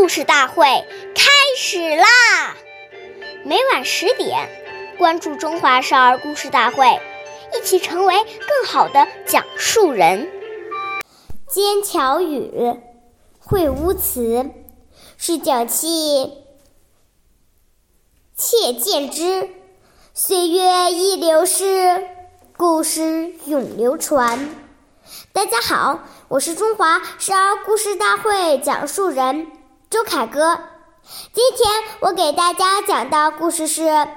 故事大会开始啦！每晚十点，关注《中华少儿故事大会》，一起成为更好的讲述人。尖桥语，会乌词，是讲气，切见之。岁月易流逝，故事永流传。大家好，我是中华少儿故事大会讲述人周凯歌。今天我给大家讲的故事是《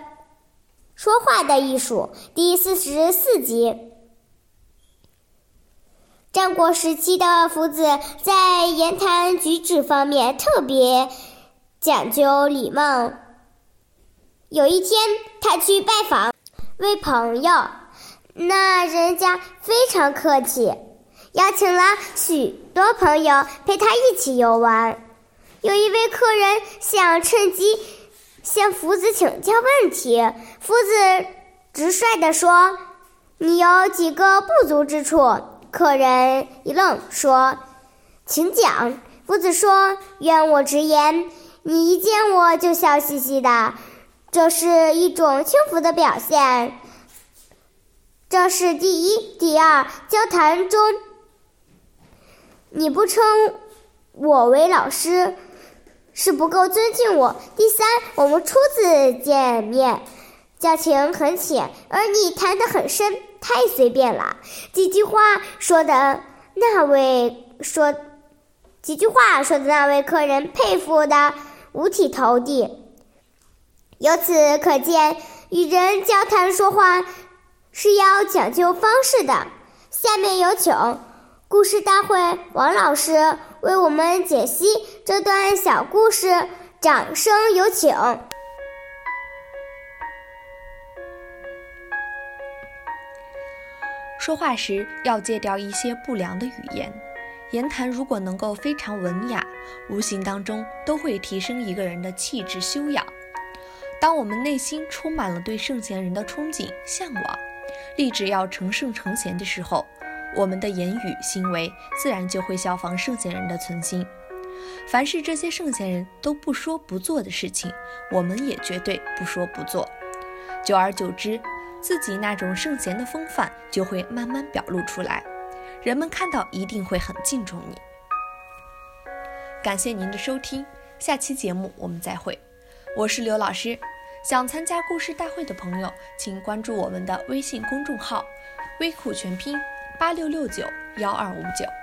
说话的艺术》第四十四集。战国时期的夫子在言谈举止方面特别讲究礼貌。有一天，他去拜访位朋友，那人家非常客气。邀请了许多朋友陪他一起游玩。有一位客人想趁机向夫子请教问题，夫子直率地说：“你有几个不足之处？”客人一愣，说：“请讲。”夫子说：“愿我直言，你一见我就笑嘻嘻的，这是一种轻浮的表现。这是第一。第二，交谈中。”你不称我为老师，是不够尊敬我。第三，我们初次见面，交情很浅，而你谈得很深，太随便了。几句话说的那位说，几句话说的那位客人佩服的五体投地。由此可见，与人交谈说话是要讲究方式的。下面有请。故事大会，王老师为我们解析这段小故事，掌声有请。说话时要戒掉一些不良的语言，言谈如果能够非常文雅，无形当中都会提升一个人的气质修养。当我们内心充满了对圣贤人的憧憬、向往，立志要成圣成贤的时候。我们的言语行为自然就会效仿圣贤人的存心。凡是这些圣贤人都不说不做的事情，我们也绝对不说不做。久而久之，自己那种圣贤的风范就会慢慢表露出来，人们看到一定会很敬重你。感谢您的收听，下期节目我们再会。我是刘老师，想参加故事大会的朋友，请关注我们的微信公众号“微库全拼”。八六六九幺二五九。